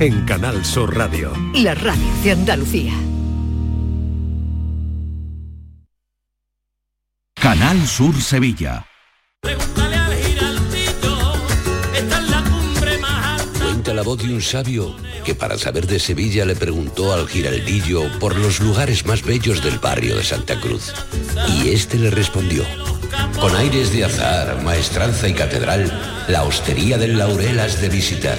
en Canal Sur Radio. La radio de Andalucía. Canal Sur Sevilla. Cuenta la voz de un sabio que para saber de Sevilla le preguntó al giraldillo por los lugares más bellos del barrio de Santa Cruz. Y este le respondió, con aires de azar, maestranza y catedral, la hostería del Laurel has de visitar,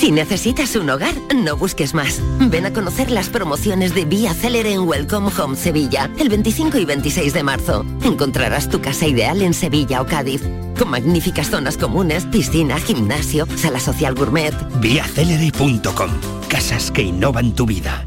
Si necesitas un hogar, no busques más. Ven a conocer las promociones de Vía Célere en Welcome Home Sevilla, el 25 y 26 de marzo. Encontrarás tu casa ideal en Sevilla o Cádiz, con magníficas zonas comunes, piscina, gimnasio, sala social gourmet. Viacelere.com. Casas que innovan tu vida.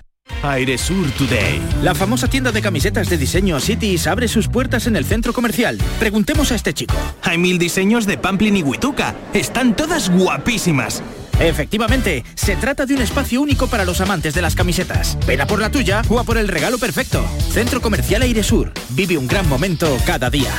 Airesur Today. La famosa tienda de camisetas de diseño Cities abre sus puertas en el centro comercial. Preguntemos a este chico. Hay mil diseños de Pamplin y Huituca. Están todas guapísimas. Efectivamente, se trata de un espacio único para los amantes de las camisetas. Ven a por la tuya o a por el regalo perfecto. Centro Comercial Airesur. Vive un gran momento cada día.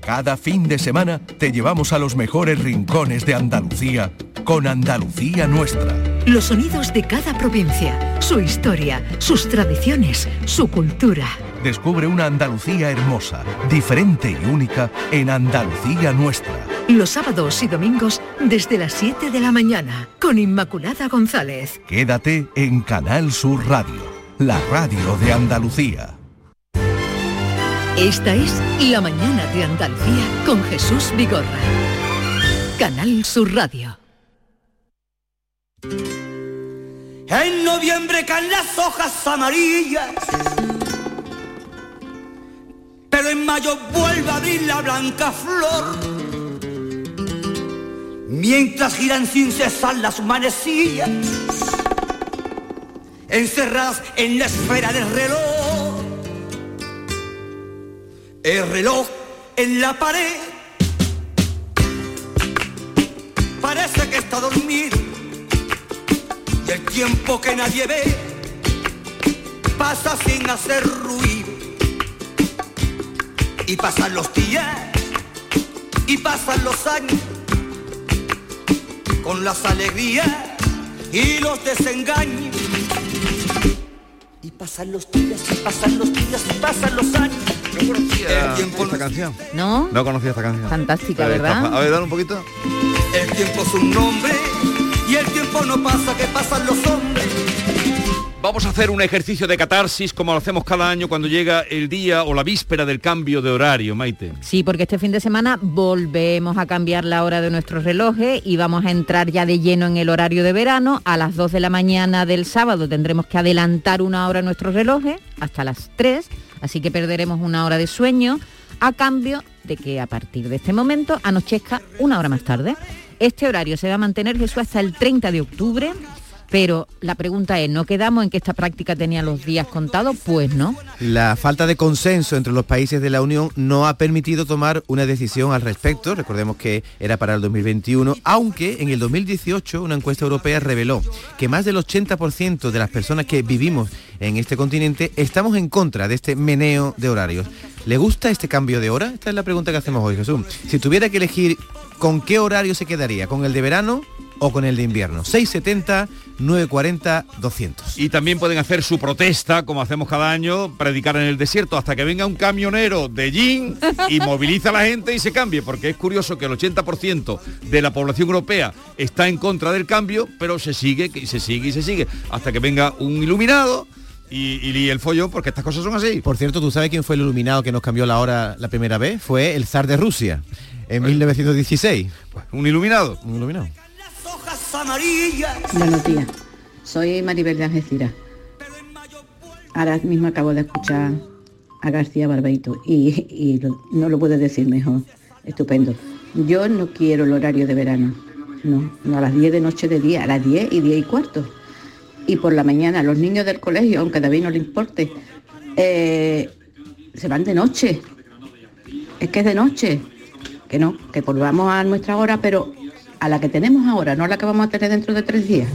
Cada fin de semana te llevamos a los mejores rincones de Andalucía con Andalucía Nuestra. Los sonidos de cada provincia, su historia, sus tradiciones, su cultura. Descubre una Andalucía hermosa, diferente y única en Andalucía Nuestra. Los sábados y domingos desde las 7 de la mañana con Inmaculada González. Quédate en Canal Sur Radio, la radio de Andalucía. Esta es La mañana de Andalucía con Jesús Vigorra. Canal Sur Radio. En noviembre caen las hojas amarillas, pero en mayo vuelve a abrir la blanca flor. Mientras giran sin cesar las manecillas, encerradas en la esfera del reloj. El reloj en la pared parece que está dormido y el tiempo que nadie ve pasa sin hacer ruido. Y pasan los días y pasan los años con las alegrías y los desengaños. Y pasan los días y pasan los días y pasan los años. No conocía esta canción. ¿No? No conocía esta canción. Fantástica, ¿verdad? A ver, dale un poquito. El tiempo es un nombre y el tiempo no pasa, que pasan los hombres. Vamos a hacer un ejercicio de catarsis como lo hacemos cada año cuando llega el día o la víspera del cambio de horario, Maite. Sí, porque este fin de semana volvemos a cambiar la hora de nuestros relojes y vamos a entrar ya de lleno en el horario de verano. A las 2 de la mañana del sábado tendremos que adelantar una hora nuestros relojes hasta las 3, así que perderemos una hora de sueño a cambio de que a partir de este momento anochezca una hora más tarde. Este horario se va a mantener Jesús hasta el 30 de octubre. Pero la pregunta es, ¿no quedamos en que esta práctica tenía los días contados? Pues no. La falta de consenso entre los países de la Unión no ha permitido tomar una decisión al respecto. Recordemos que era para el 2021, aunque en el 2018 una encuesta europea reveló que más del 80% de las personas que vivimos en este continente estamos en contra de este meneo de horarios. ¿Le gusta este cambio de hora? Esta es la pregunta que hacemos hoy, Jesús. Si tuviera que elegir con qué horario se quedaría, con el de verano o con el de invierno. 670 940 200. Y también pueden hacer su protesta, como hacemos cada año, predicar en el desierto hasta que venga un camionero de jean y moviliza a la gente y se cambie, porque es curioso que el 80% de la población europea está en contra del cambio, pero se sigue y se sigue y se sigue, hasta que venga un iluminado y, y líe el follón, porque estas cosas son así. Por cierto, ¿tú sabes quién fue el iluminado que nos cambió la hora la primera vez? Fue el zar de Rusia, en 1916. ¿Un iluminado? Un iluminado. Buenos días. Soy Maribel de Algeciras. ahora mismo acabo de escuchar a García Barbeito y, y lo- no lo puedo decir mejor. Estupendo. Yo no quiero el horario de verano. No, no a las 10 de noche de día, a las 10 y 10 y cuarto. Y por la mañana los niños del colegio, aunque a David no le importe, eh, se van de noche. Es que es de noche. Que no, que volvamos a nuestra hora, pero a la que tenemos ahora, no a la que vamos a tener dentro de tres días.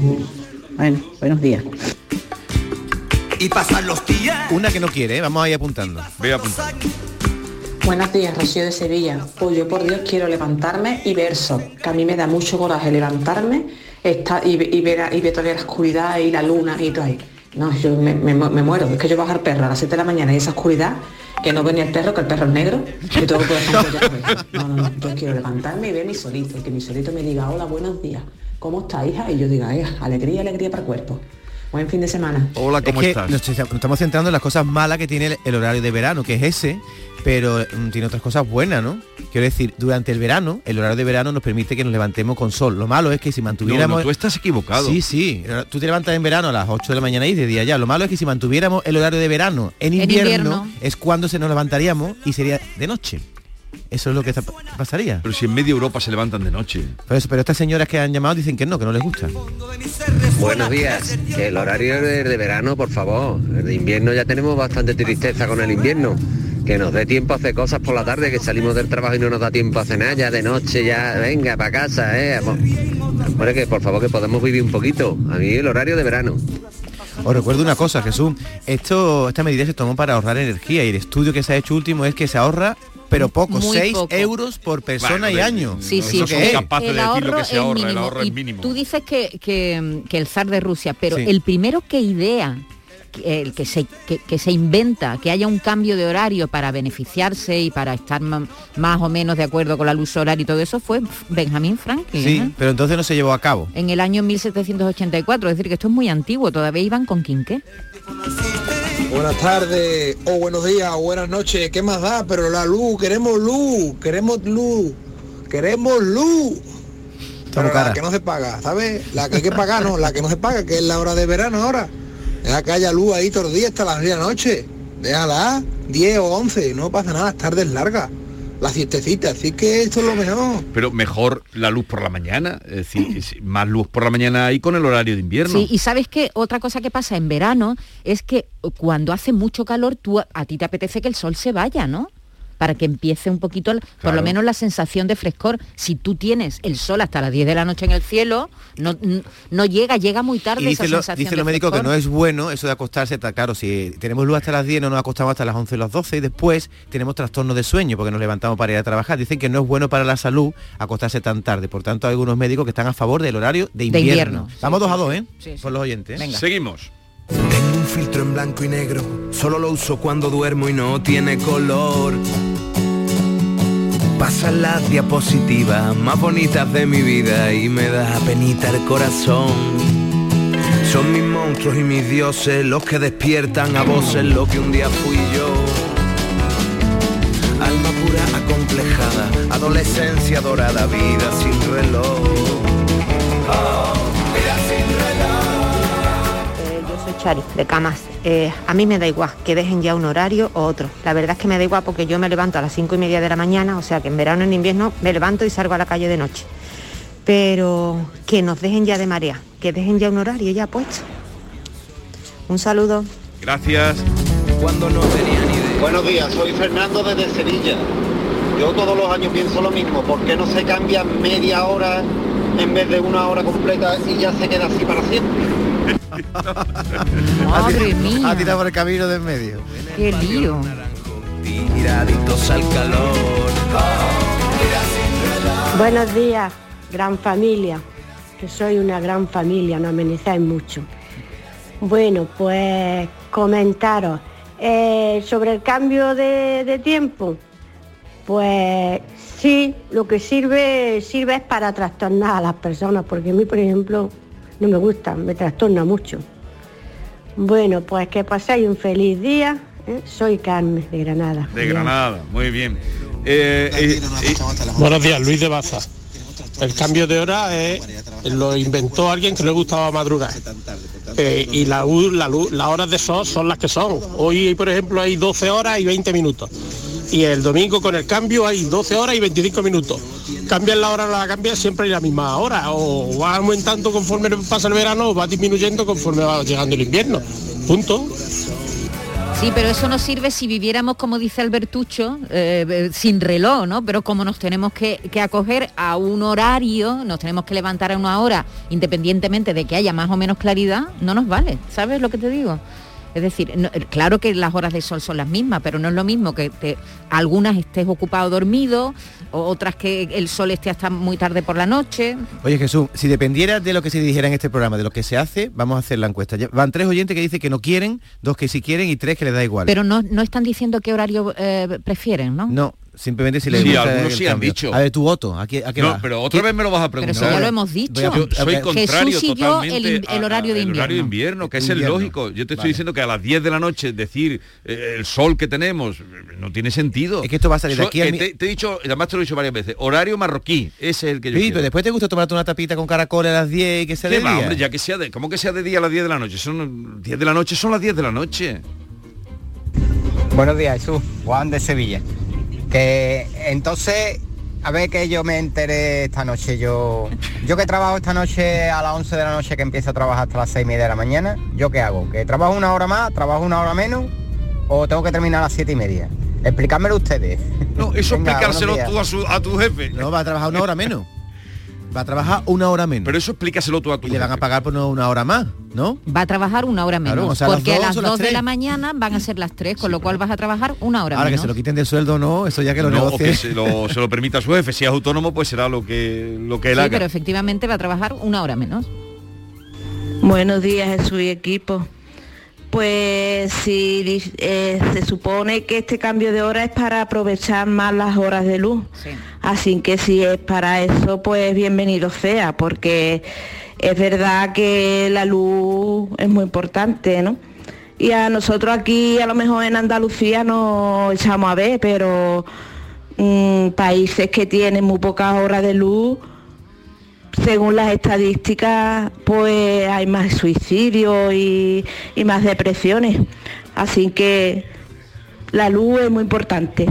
Bueno, buenos días. Y pasan los días. Una que no quiere, ¿eh? vamos a ir apuntando. Ve apuntando. Buenos días, Rocío de Sevilla. Pues yo por Dios quiero levantarme y ver sol, que a mí me da mucho coraje levantarme esta- y, ve- y ver, a- y ver todavía la oscuridad y la luna y todo ahí. No, yo me, me mu- me muero. Es que yo bajo al perro a las 7 de la mañana y esa oscuridad, que no ve ni el perro, que el perro es negro, yo tengo que poder No, no, no, yo quiero levantarme y ver mi solito, y que mi solito me diga, hola, buenos días, ¿cómo está, hija? Y yo diga, "Eh, alegría, alegría para el cuerpo. Buen fin de semana. Hola, Es que Nos, nos estamos centrando en las cosas malas que tiene el, el horario de verano, que es ese, pero mm, tiene otras cosas buenas, ¿no? Quiero decir, durante el verano, el horario de verano nos permite que nos levantemos con sol. Lo malo es que si mantuviéramos... No, no, tú estás equivocado. Sí, sí. Tú te levantas en verano a las 8 de la mañana y de día ya. Lo malo es que si mantuviéramos el horario de verano en En invierno, invierno. es cuando se nos levantaríamos y sería de noche. Eso es lo que está- pasaría. Pero si en media Europa se levantan de noche. Pero, eso- pero estas señoras que han llamado dicen que no, que no les gusta. Buenos días. Que el horario de, de verano, por favor. El de invierno ya tenemos bastante tristeza con el invierno. Que nos dé tiempo a hacer cosas por la tarde, que salimos del trabajo y no nos da tiempo a cenar, ya de noche, ya venga, para casa, eh. Bueno, que por favor que podemos vivir un poquito. A mí el horario de verano. Os recuerdo una cosa, Jesús. Esto, esta medida se tomó para ahorrar energía y el estudio que se ha hecho último es que se ahorra, pero poco, Muy 6 poco. euros por persona Bueno, y de- año. Sí, sí, ¿Eso qué el- es? el ahorro es mínimo. Tú dices que, que, que el zar de Rusia, pero Sí. el primero que idea, que- el que se, que, que se inventa, que haya un cambio de horario para beneficiarse y para estar ma- más o menos de acuerdo con la luz solar y todo eso fue Benjamin Franklin. Sí, ¿eh? pero entonces no se llevó a cabo. En el año 1784, es decir, que esto es muy antiguo, todavía iban con quinqué. Buenas tardes, o buenos días, o buenas noches, ¿qué más da? Pero la luz, queremos luz, queremos luz, queremos luz. Pero la cara. que no se paga, ¿sabes? La que hay que pagar, no, la que no se paga, que es la hora de verano ahora. Deja que haya luz ahí todos los días hasta las 10 de la noche. Déjala, 10 o 11, no pasa nada, las tardes largas. La siestecita, así que esto es lo mejor. Pero mejor la luz por la mañana. Es decir, es- más luz por la mañana ahí con el horario de invierno. Sí, y sabes que otra cosa que pasa en verano es que cuando hace mucho calor, tú a ti te apetece que el sol se vaya, ¿no? Para que empiece un poquito, por lo menos la sensación de frescor. Si tú tienes el sol hasta las 10 de la noche en el cielo, no, no llega, llega muy tarde Y esa dicen, lo- sensación de los médicos que no es bueno eso de acostarse, tan claro, si tenemos luz hasta las 10 no nos acostamos hasta las 11 o las 12 y después tenemos trastorno de sueño porque nos levantamos para ir a trabajar. Dicen que no es bueno para la salud acostarse tan tarde. Por tanto, hay algunos médicos que están a favor del horario de invierno. invierno, sí, Vamos dos a sí. dos, ¿eh? Sí, sí. Por los oyentes. ¿eh? Seguimos. Tengo un filtro en blanco y negro, solo lo uso cuando duermo y no tiene color. Pasan las diapositivas más bonitas de mi vida y me da penita el corazón. Son mis monstruos y mis dioses los que despiertan a voces lo que un día fui yo. Alma pura acomplejada, adolescencia dorada, vida sin reloj. Chari, de Camas. Eh, a mí me da igual que dejen ya un horario o otro. La verdad es que me da igual porque yo me levanto a las cinco y media de la mañana, o sea que en verano y en invierno me levanto y salgo a la calle de noche. Pero que nos dejen ya de marea, que dejen ya un horario ya puesto. Un saludo. Gracias. Cuando no tenía ni idea. Buenos días, soy Fernando desde Sevilla. Yo todos los años pienso lo mismo, ¿por qué no se cambia media hora en vez de una hora completa y ya se queda así para siempre? Madre mía. Ha tirado por el camino de en medio. Qué lío. Tiraditos al calor. Buenos días, gran familia, que soy una gran familia, no amenizáis mucho. Bueno, pues comentaros eh, sobre el cambio de, de tiempo. Pues sí, lo que sirve sirve es para trastornar a las personas, porque a mí, por ejemplo, no me gusta, me trastorna mucho. Bueno, pues que paséis un feliz día. ¿eh? Soy Carmen de Granada. De Granada, muy bien. Eh, eh, eh, Buenos días, Luis de Baza. El cambio de hora es, lo inventó alguien que le gustaba madrugar. Eh, y la, luz- la luz- las horas de sol son las que son. Hoy, por ejemplo, hay 12 horas y 20 minutos. Y el domingo con el cambio hay 12 horas y 25 minutos. Cambian la hora, la cambian siempre en la misma hora. O va aumentando conforme pasa el verano o va disminuyendo conforme va llegando el invierno. Punto. Sí, pero eso nos sirve si viviéramos, como dice Albertucho, eh, eh, sin reloj, ¿no? Pero como nos tenemos que acoger a un horario, nos tenemos que levantar a una hora, independientemente de que haya más o menos claridad, no nos vale. ¿Sabes lo que te digo? Es decir, no- eh, claro que las horas de sol son las mismas, pero no es lo mismo que te- algunas estés ocupado dormido, otras que el sol esté hasta muy tarde por la noche. Oye Jesús, si dependiera de lo que se dijera en este programa, de lo que se hace, vamos a hacer la encuesta. Van tres oyentes que dicen que no quieren, dos que sí quieren y tres que les da igual. Pero no, no están diciendo qué horario eh, prefieren, ¿no? no, simplemente si les Sí, gusta algunos sí han cambio. dicho. A ver, tu voto, ¿a qué, a qué No, va? pero otra ¿Qué- vez me lo vas a Pero preguntar. ya lo hemos dicho. A- Yo soy Jesús contrario y yo totalmente el a- horario de al horario de invierno. que es el lógico. Yo te estoy Vale. diciendo que a las 10 de la noche decir eh, el sol que tenemos no tiene sentido. Es que esto va a salir de aquí al eh, mi- te, te he dicho, además te lo he dicho varias veces, horario marroquí, ese es el que yo Sí, quiero. pero después te gusta tomarte una tapita con caracoles a las 10 y que sea ¿Qué de va, día. hombre, ya que sea de, ¿cómo que sea de día a las 10 de la noche? Son 10 de la noche, son las 10 de la noche. Buenos días, Jesús. Juan de Sevilla. Que entonces, a ver que yo me enteré esta noche. Yo yo que trabajo esta noche a las 11 de la noche que empiezo a trabajar hasta las 6 y media de la mañana, ¿yo qué hago? ¿Que trabajo una hora más, trabajo una hora menos o tengo que terminar a las 7 y media? Explicádmelo ustedes. No, eso Venga, explicárselo tú a, su- a tu jefe. No, va a trabajar una hora menos. Va a trabajar una hora menos. Pero eso explícaselo tú a tu Y le van a pagar por no una hora más, ¿no? Va a trabajar una hora menos, Claro, o sea, las porque a las son 2 las de la mañana van a ser las 3, con lo cual vas a trabajar una hora Ahora que menos. se lo quiten del sueldo o no, eso ya que lo No, o negocie. que se lo, se lo permita a su jefe. Si es autónomo, pues será lo que, lo que él Sí, haga. pero efectivamente va a trabajar una hora menos. Buenos días, Jesús y equipo. Pues si eh, se supone que este cambio de hora es para aprovechar más las horas de luz. Así que si es para eso, pues bienvenido sea, porque es verdad que la luz es muy importante, ¿no? Y a nosotros aquí, a lo mejor en Andalucía, nos echamos a ver, pero mm, países que tienen muy pocas horas de luz, según las estadísticas, pues hay más suicidios y, más depresiones. Así que la luz es muy importante.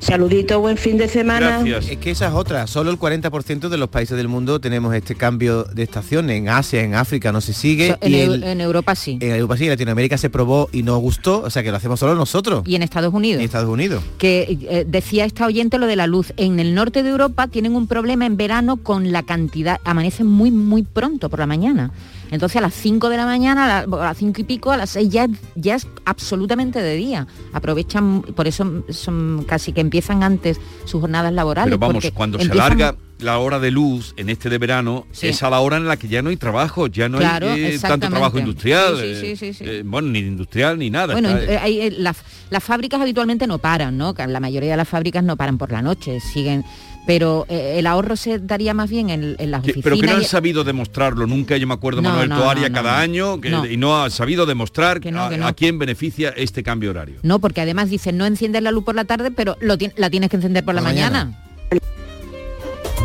Saludito, buen fin de semana. Es que esa es otra. Solo el 40% de los países del mundo tenemos este cambio de estación. En Asia, en África no se sigue. So- y el- en Europa sí. en Europa sí, en Latinoamérica se probó y no gustó. O sea que lo hacemos solo nosotros. Y en Estados Unidos. En Estados Unidos. que eh, decía esta oyente lo de la luz. En el norte de Europa tienen un problema en verano con la cantidad, amanecen muy, muy pronto por la mañana. Entonces a las 5 de la mañana, a la- a las 5 y pico, a las 6 ya, ya es absolutamente de día. Aprovechan, por eso son casi que empiezan antes sus jornadas laborales. Pero vamos, cuando se alarga la hora de luz en este de verano, Sí. es a la hora en la que ya no hay trabajo, ya no Claro, hay eh, tanto trabajo industrial. Sí, sí, eh, sí, eh, bueno, ni industrial ni nada. Bueno, eh, hay, las, las fábricas habitualmente no paran, ¿no? La mayoría de las fábricas no paran por la noche, siguen. Pero eh, el ahorro se daría más bien en, en las oficinas. pero que no han y- sabido demostrarlo nunca, yo me acuerdo No, Manuel no, Toaria no, cada no. año que- No. y no ha sabido demostrar Que no, a, que no. a quién beneficia este cambio horario. No, porque además dicen no enciendes la luz por la tarde, pero lo la tienes que encender por la, mañana.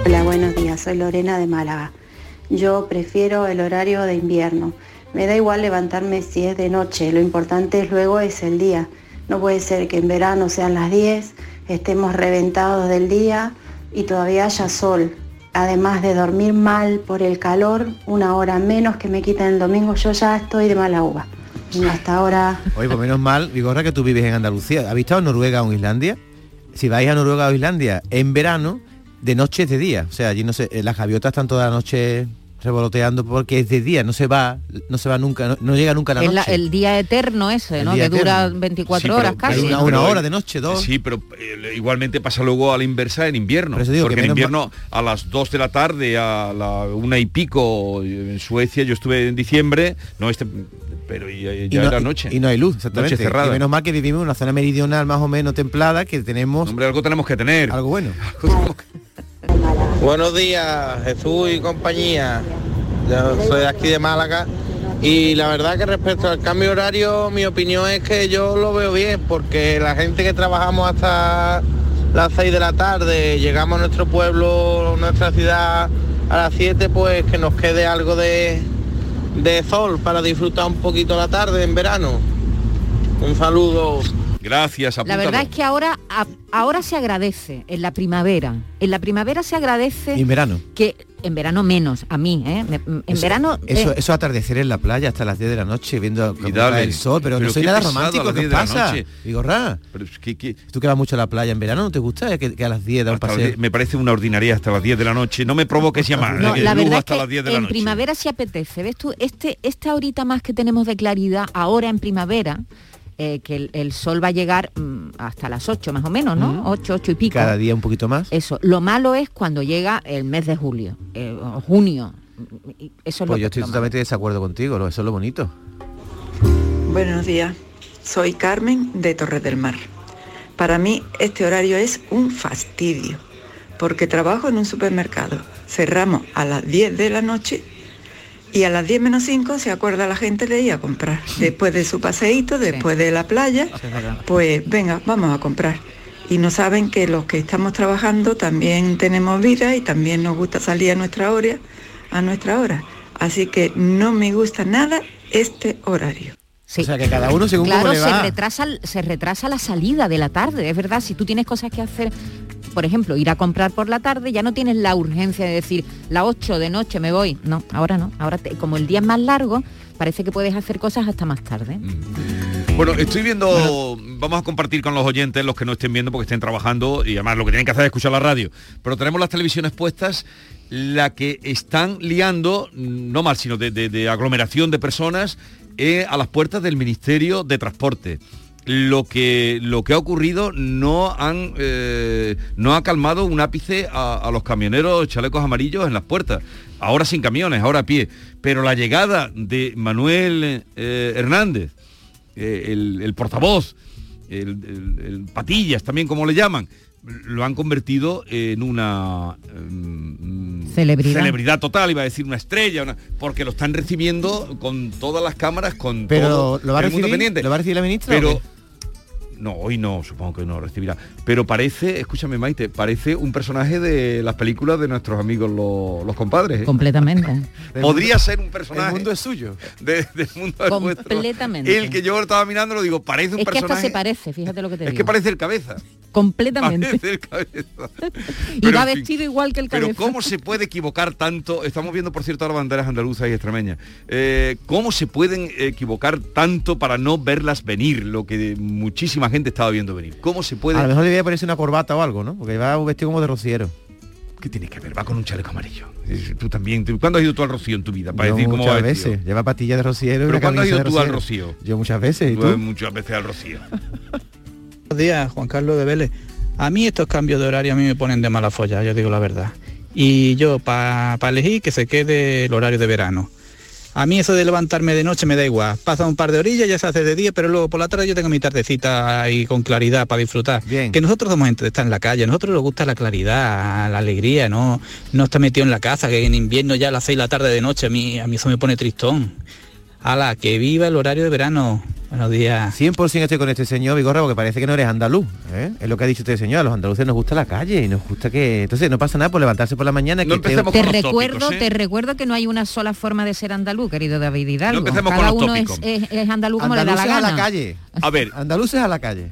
Hola, buenos días. Soy Lorena de Málaga. Yo prefiero el horario de invierno. Me da igual levantarme si es de noche. Lo importante es luego es el día. No puede ser que en verano sean las 10, estemos reventados del día y todavía haya sol. Además de dormir mal por el calor, una hora menos que me quitan el domingo, yo ya estoy de mala uva. Hasta ahora. Oye, pues menos mal, Vigorra, que tú vives en Andalucía. ¿Has visto Noruega o Islandia? Si vais a Noruega o Islandia en verano, de noche es de día. O sea, allí no sé, eh, las gaviotas están toda la noche revoloteando porque es de día, no se va, no se va nunca, no, no llega nunca la noche. la- el día eterno ese, El ¿no? Que dura eterno. 24 Sí, pero- horas casi. Una- hora de noche, dos. Sí, pero eh, igualmente pasa luego a la inversa en invierno. Por eso digo porque que en invierno a las 2 de la tarde, a la una y pico, en Suecia, yo estuve en diciembre, no este, pero ya, y no, era noche. Y no hay luz, exactamente. Noche cerrada. Y menos mal que vivimos en una zona meridional más o menos templada, que tenemos... Hombre, algo tenemos que tener. Algo bueno. Buenos días, Jesús y compañía. Yo soy de aquí de Málaga y la verdad que respecto al cambio horario, mi opinión es que yo lo veo bien porque la gente que trabajamos hasta las 6 de la tarde, llegamos a nuestro pueblo, nuestra ciudad a las 7, pues que nos quede algo de, de sol para disfrutar un poquito la tarde en verano. Un saludo. Gracias, La verdad es que ahora, a- ahora se agradece en la primavera. En la primavera se agradece Y en verano. que en verano menos, a mí, ¿eh? En Eso- verano... Eso, eh, eso atardecer en la playa hasta las 10 de la noche viendo dale. el sol, pero, Pero no soy nada romántico, ¿qué 10 de la pasa? noche. Vigorra. Pero es que, que- Tú que vas mucho a la playa en verano, ¿no te gusta que, que a las 10 da un paseo? 10 me parece una ordinaria hasta las 10 de la noche. No me provoques llamar. No, eh, la luz verdad es hasta que las 10 de la en noche. primavera sí apetece. ¿Ves tú? Este, esta horita más que tenemos de claridad, ahora en primavera, eh, que el, el sol va a llegar mm, hasta las 8 más o menos, ¿no? 8, 8 y pico. Cada día un poquito más. Eso. Lo malo es cuando llega el mes de julio, eh, o junio. Eso es Pues lo yo que- estoy totalmente de desacuerdo contigo, lo- eso es lo bonito. Buenos días, soy Carmen de Torres del Mar. Para mí este horario es un fastidio, porque trabajo en un supermercado. Cerramos a las 10 de la noche y a las 10 menos 5 se acuerda la gente de ir a comprar. Después de su paseíto, después de la playa, pues venga, vamos a comprar. Y no saben que los que estamos trabajando también tenemos vida y también nos gusta salir a nuestra hora, a nuestra hora. Así que no me gusta nada este horario. O sea, que cada uno según claro, cómo le se retrasa, se retrasa la salida de la tarde, es verdad, si tú tienes cosas que hacer, por ejemplo, ir a comprar por la tarde, ya no tienes la urgencia de decir, la 8 de noche me voy. No, ahora no, ahora te- como el día es más largo, parece que puedes hacer cosas hasta más tarde. Bueno, estoy viendo, vamos a compartir con los oyentes, los que no estén viendo porque estén trabajando y además lo que tienen que hacer es escuchar la radio. Pero tenemos las televisiones puestas, la que están liando, no mal, sino de, de- de aglomeración de personas a las puertas del Ministerio de Transporte. Lo que, lo que ha ocurrido no, han, eh, no ha calmado un ápice a, los camioneros chalecos amarillos en las puertas. Ahora sin camiones, ahora a pie. Pero la llegada de Manuel eh, Hernández, eh, el, portavoz, el patillas también como le llaman, lo han convertido en una mm, Celebridad. celebridad total, iba a decir una estrella, una- porque lo están recibiendo con todas las cámaras, con Pero todo ¿lo va a el mundo recibir? pendiente. ¿Lo va a recibir la ministra Pero? No, hoy no, supongo que no recibirá. Pero parece, escúchame Maite, parece un personaje de las películas de nuestros amigos los, los compadres. ¿eh? Completamente. Podría ser un personaje. El mundo es suyo. de- del mundo es nuestro. Completamente. El que yo estaba mirando lo digo, parece un Es que hasta personaje. se parece, fíjate lo que te es digo. que parece el cabeza. Completamente. Parece el cabeza. y Pero, va en fin. vestido igual que el Pero cabeza. ¿cómo se puede equivocar tanto? Estamos viendo, por cierto, las banderas andaluzas y extremeñas. Eh, ¿Cómo se pueden equivocar tanto para no verlas venir? Lo que muchísima gente estaba viendo venir. ¿Cómo se puede...? A lo mejor debería ponerse una corbata o algo, ¿no? Porque va vestido como de rociero. ¿Qué tiene que ver? Va con un chaleco amarillo. Tú también. tú- ¿Cuándo has ido tú al Rocío en tu vida? Para Yo decir cómo va muchas vestido? veces. Lleva patillas de rociero y ¿Pero cuándo has ido tú al. Rocío? Yo muchas veces. ¿y Tú muchas veces al Rocío. Buenos días, Juan Carlos de Vélez. A mí estos cambios de horario a mí me ponen de mala folla, yo digo la verdad. Y yo, para elegir, que se quede el horario de verano. A mí eso de levantarme de noche me da igual. Pasa un par de orillas, ya se hace de día, pero luego por la tarde yo tengo mi tardecita ahí con claridad para disfrutar. Que nosotros somos gente de estar en la calle, a nosotros nos gusta la claridad, la alegría, no, no estar metido en la casa, que en invierno ya a las 6 de la tarde de noche, a mí, a mí eso me pone tristón. Ala, que viva el horario de verano. Buenos días. 100% estoy con este señor Vigorra porque parece que no eres andaluz. ¿eh? Es lo que ha dicho este señor. A los andaluces nos gusta la calle y nos gusta que... Entonces no pasa nada por levantarse por la mañana. que esté- te recuerdo, te recuerdo que no hay una sola forma de ser andaluz, querido David Hidalgo. No empecemos con Cada los uno es, tópicos. es- es andaluz como le da la Andaluces a gana. la calle. A ver. Andaluces a la calle.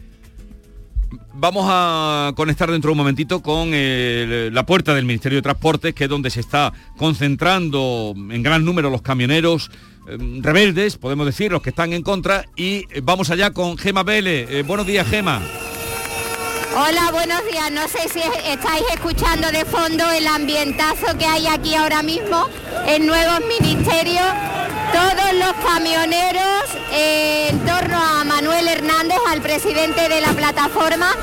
Vamos a conectar dentro de un momentito con el- la puerta del Ministerio de Transportes, que es donde se está concentrando en gran número los camioneros eh, rebeldes, podemos decir, los que están en contra. Y eh, vamos allá con Gema Vélez. Eh, buenos días, Gema. Hola, buenos días. No sé si es- estáis escuchando de fondo el ambientazo que hay aquí ahora mismo en Nuevos Ministerios. Todos los camioneros en torno a Manuel Hernández, al presidente de la plataforma,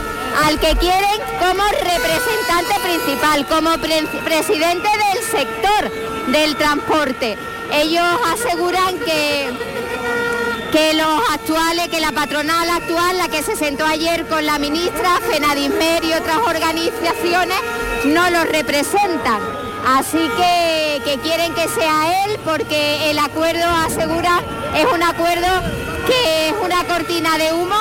al que quieren como representante principal, como pre- presidente del sector del transporte. Ellos aseguran que que los actuales, que la patronal actual, la que se sentó ayer con la ministra, Fenadismer y otras organizaciones, no los representan. Así que, quieren que sea él porque el acuerdo asegura, es un acuerdo que es una cortina de humo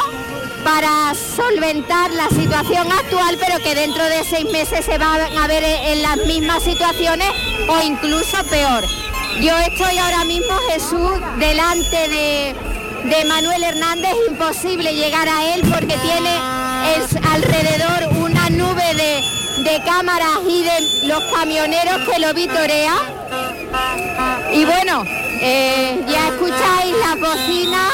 para solventar la situación actual, pero que dentro de seis meses se van a ver en las mismas situaciones o incluso peor. Yo estoy ahora mismo, Jesús, delante de, de Manuel Hernández, imposible llegar a él porque tiene es alrededor una nube de, de cámaras y de los camioneros que lo vitorea. Y bueno, eh, ya escucháis la bocina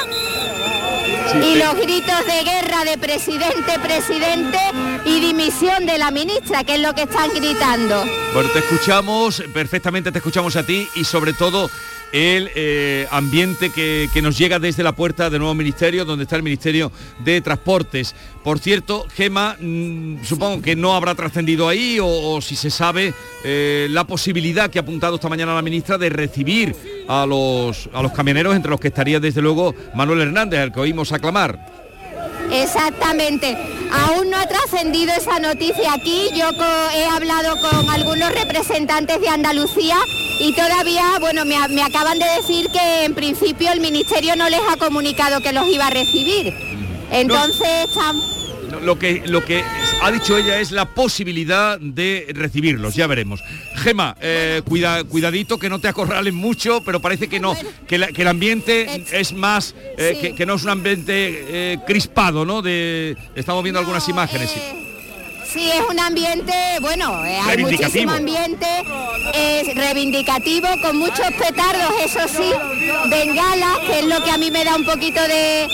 y los gritos de guerra de presidente, presidente y dimisión de la ministra, que es lo que están gritando. Bueno, te escuchamos, perfectamente te escuchamos a ti y sobre todo el eh, ambiente que, que nos llega desde la puerta del nuevo ministerio, donde está el Ministerio de Transportes. Por cierto, Gema, mm, supongo que no habrá trascendido ahí o, si se sabe eh, la posibilidad que ha apuntado esta mañana la ministra de recibir a los, a los camioneros, entre los que estaría desde luego Manuel Hernández, al que oímos aclamar. Exactamente. Aún no ha trascendido esa noticia aquí. Yo he hablado con algunos representantes de Andalucía y todavía, bueno, me, me acaban de decir que en principio el ministerio no les ha comunicado que los iba a recibir. Entonces, están- No, Lo que, lo que ha dicho ella es la posibilidad de recibirlos, ya veremos. Gema, eh, cuida, cuidadito que no te acorralen mucho, pero parece que no, que, la- que el ambiente es más, eh, que, que no es un ambiente eh, crispado, ¿no? De, estamos viendo algunas imágenes. Sí. Es un ambiente, bueno, eh, hay muchísimo ambiente, es reivindicativo, con muchos petardos, eso sí, bengalas, que es lo que a mí me da un poquito de,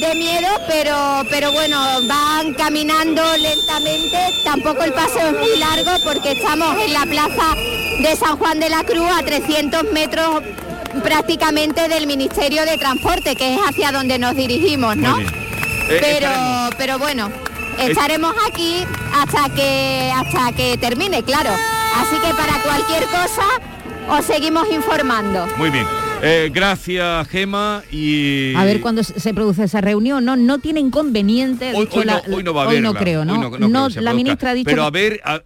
de miedo, pero, pero bueno, van caminando lentamente, tampoco el paseo es muy largo porque estamos en la plaza de San Juan de la Cruz a 300 metros prácticamente del Ministerio de Transporte, que es hacia donde nos dirigimos, ¿no? Eh, pero, estaremos- pero bueno, estaremos aquí hasta que hasta que termine, claro. Así que para cualquier cosa os seguimos informando. Muy bien. Eh, gracias, Gema. Y A ver cuándo se produce esa reunión. No, no tiene inconveniente. Hoy, no, la- hoy no va a hoy haber. no creo, ¿no? Hoy no, no creo No, la produzca. ministra ha dicho Pero que- a ver, a-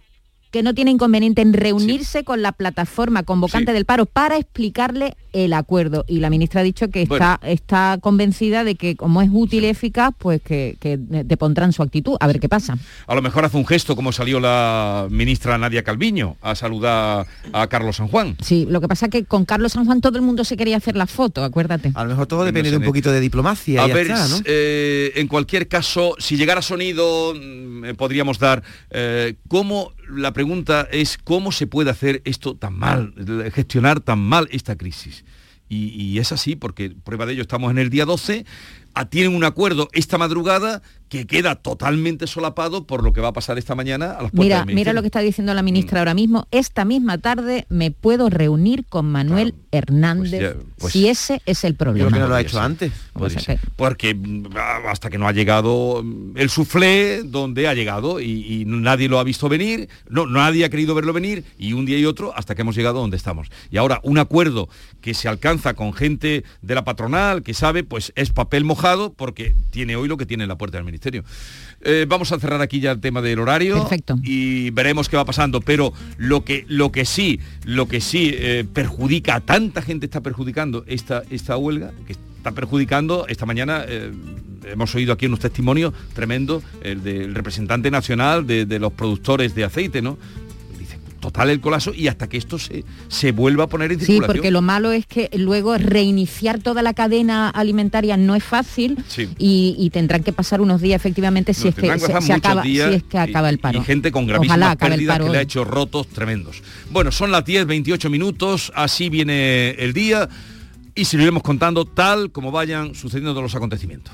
que no tiene inconveniente en reunirse con la plataforma convocante Sí. del paro para explicarle el acuerdo. Y la ministra ha dicho que Bueno. está, está convencida de que como es útil y eficaz, pues que, que depondrán su actitud. A ver qué pasa. a lo mejor hace un gesto como salió la ministra Nadia Calviño a saludar a Carlos San Juan. Sí, lo que pasa que con Carlos San Juan todo el mundo se quería hacer la foto, acuérdate. A lo mejor todo depende de un poquito de diplomacia A y ya ver, está, ¿no? eh, en cualquier caso, si llegara sonido, mm, eh, podríamos dar eh, cómo, la pregunta es cómo se puede hacer esto tan mal, gestionar tan mal esta crisis. Y, y es así, porque prueba de ello estamos en el día 12, ah, tienen un acuerdo esta madrugada que queda totalmente solapado por lo que va a pasar esta mañana a las puertas Mira, del mira lo que está diciendo la Mm. ministra ahora mismo. Esta misma tarde me puedo reunir con Manuel Hernández ya, pues- si ese es el problema. que no lo ha Podría hecho antes. sea ser. Porque mm, hasta que no ha llegado mm, el suflé donde ha llegado y, y nadie lo ha visto venir, no, nadie ha querido verlo venir y un día y otro hasta que hemos llegado donde estamos. Y ahora un acuerdo que se alcanza con gente de la patronal que sabe, pues es papel mojado porque tiene hoy lo que tiene en la puerta del ministerio. Eh, vamos a cerrar aquí ya el tema del horario Perfecto. y veremos qué va pasando. Pero lo que, lo que sí, lo que sí eh, perjudica a tanta gente está perjudicando esta, esta huelga, que está perjudicando esta mañana. eh, hemos oído aquí unos testimonios tremendos, el del representante nacional de, de los productores de aceite, ¿no? Total el colapso y hasta que esto se, se vuelva a poner en Sí, circulación. porque lo malo es que luego reiniciar toda la cadena alimentaria no es fácil Sí. y, y tendrán que pasar unos días efectivamente si es que se, acaba, si días es que acaba el paro. Y gente con gravísimas pérdidas que le ha hecho rotos tremendos. Bueno, son las 10, 28 minutos, así viene el día y seguiremos contando tal como vayan sucediendo los acontecimientos.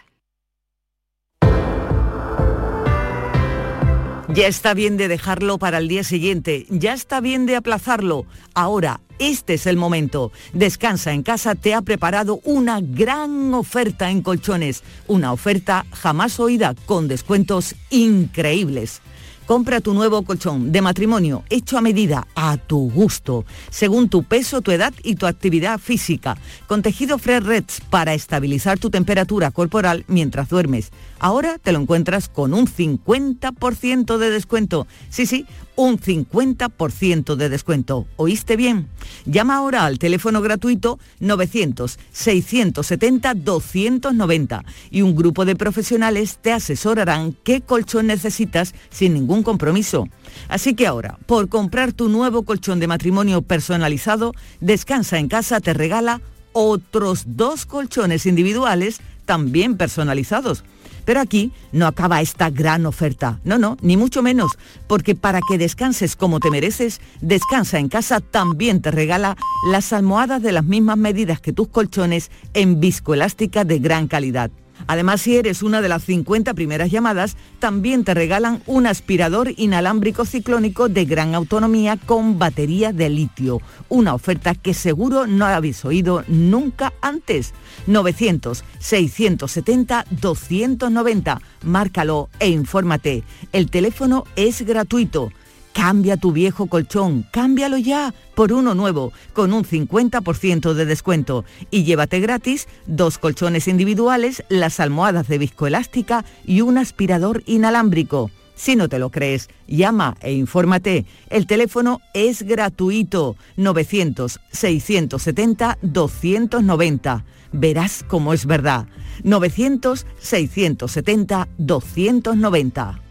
Ya está bien de dejarlo para el día siguiente, ya está bien de aplazarlo. Ahora, este es el momento. Descansa en casa te ha preparado una gran oferta en colchones, una oferta jamás oída con descuentos increíbles. Compra tu nuevo colchón de matrimonio hecho a medida, a tu gusto, según tu peso, tu edad y tu actividad física, con tejido Fresh Reds para estabilizar tu temperatura corporal mientras duermes. Ahora te lo encuentras con un 50% de descuento. Sí, sí, un 50% de descuento. ¿Oíste bien? Llama ahora al teléfono gratuito 900-670-290 y un grupo de profesionales te asesorarán qué colchón necesitas sin ningún compromiso. Así que ahora, por comprar tu nuevo colchón de matrimonio personalizado, Descansa en casa te regala otros dos colchones individuales también personalizados. Pero aquí no acaba esta gran oferta. No, no, ni mucho menos, porque para que descanses como te mereces, Descansa en casa también te regala las almohadas de las mismas medidas que tus colchones en viscoelástica de gran calidad. Además, si eres una de las 50 primeras llamadas, también te regalan un aspirador inalámbrico ciclónico de gran autonomía con batería de litio. Una oferta que seguro no habéis oído nunca antes. 900-670-290. Márcalo e infórmate. El teléfono es gratuito. Cambia tu viejo colchón, cámbialo ya por uno nuevo, con un 50% de descuento. Y llévate gratis dos colchones individuales, las almohadas de viscoelástica y un aspirador inalámbrico. Si no te lo crees, llama e infórmate. El teléfono es gratuito. 900-670-290. Verás cómo es verdad. 900-670-290.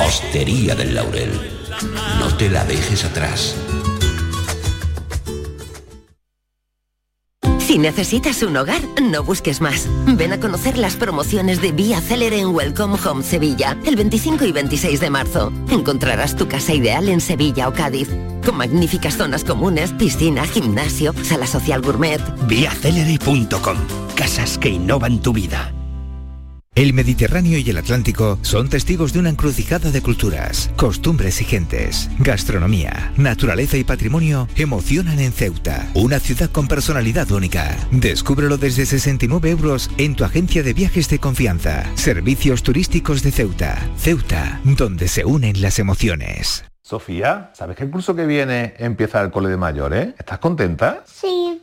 Hostería del Laurel, no te la dejes atrás. Si necesitas un hogar, no busques más. Ven a conocer las promociones de Vía Célere en Welcome Home Sevilla, el 25 y 26 de marzo. Encontrarás tu casa ideal en Sevilla o Cádiz, con magníficas zonas comunes, piscina, gimnasio, sala social gourmet. Viacelere.com. Casas que innovan tu vida. El Mediterráneo y el Atlántico son testigos de una encrucijada de culturas, costumbres y gentes. Gastronomía, naturaleza y patrimonio emocionan en Ceuta, una ciudad con personalidad única. Descúbrelo desde 69 euros en tu agencia de viajes de confianza. Servicios turísticos de Ceuta. Ceuta, donde se unen las emociones. Sofía, ¿sabes que el curso que viene empieza el cole de mayores? ¿Estás contenta? Sí,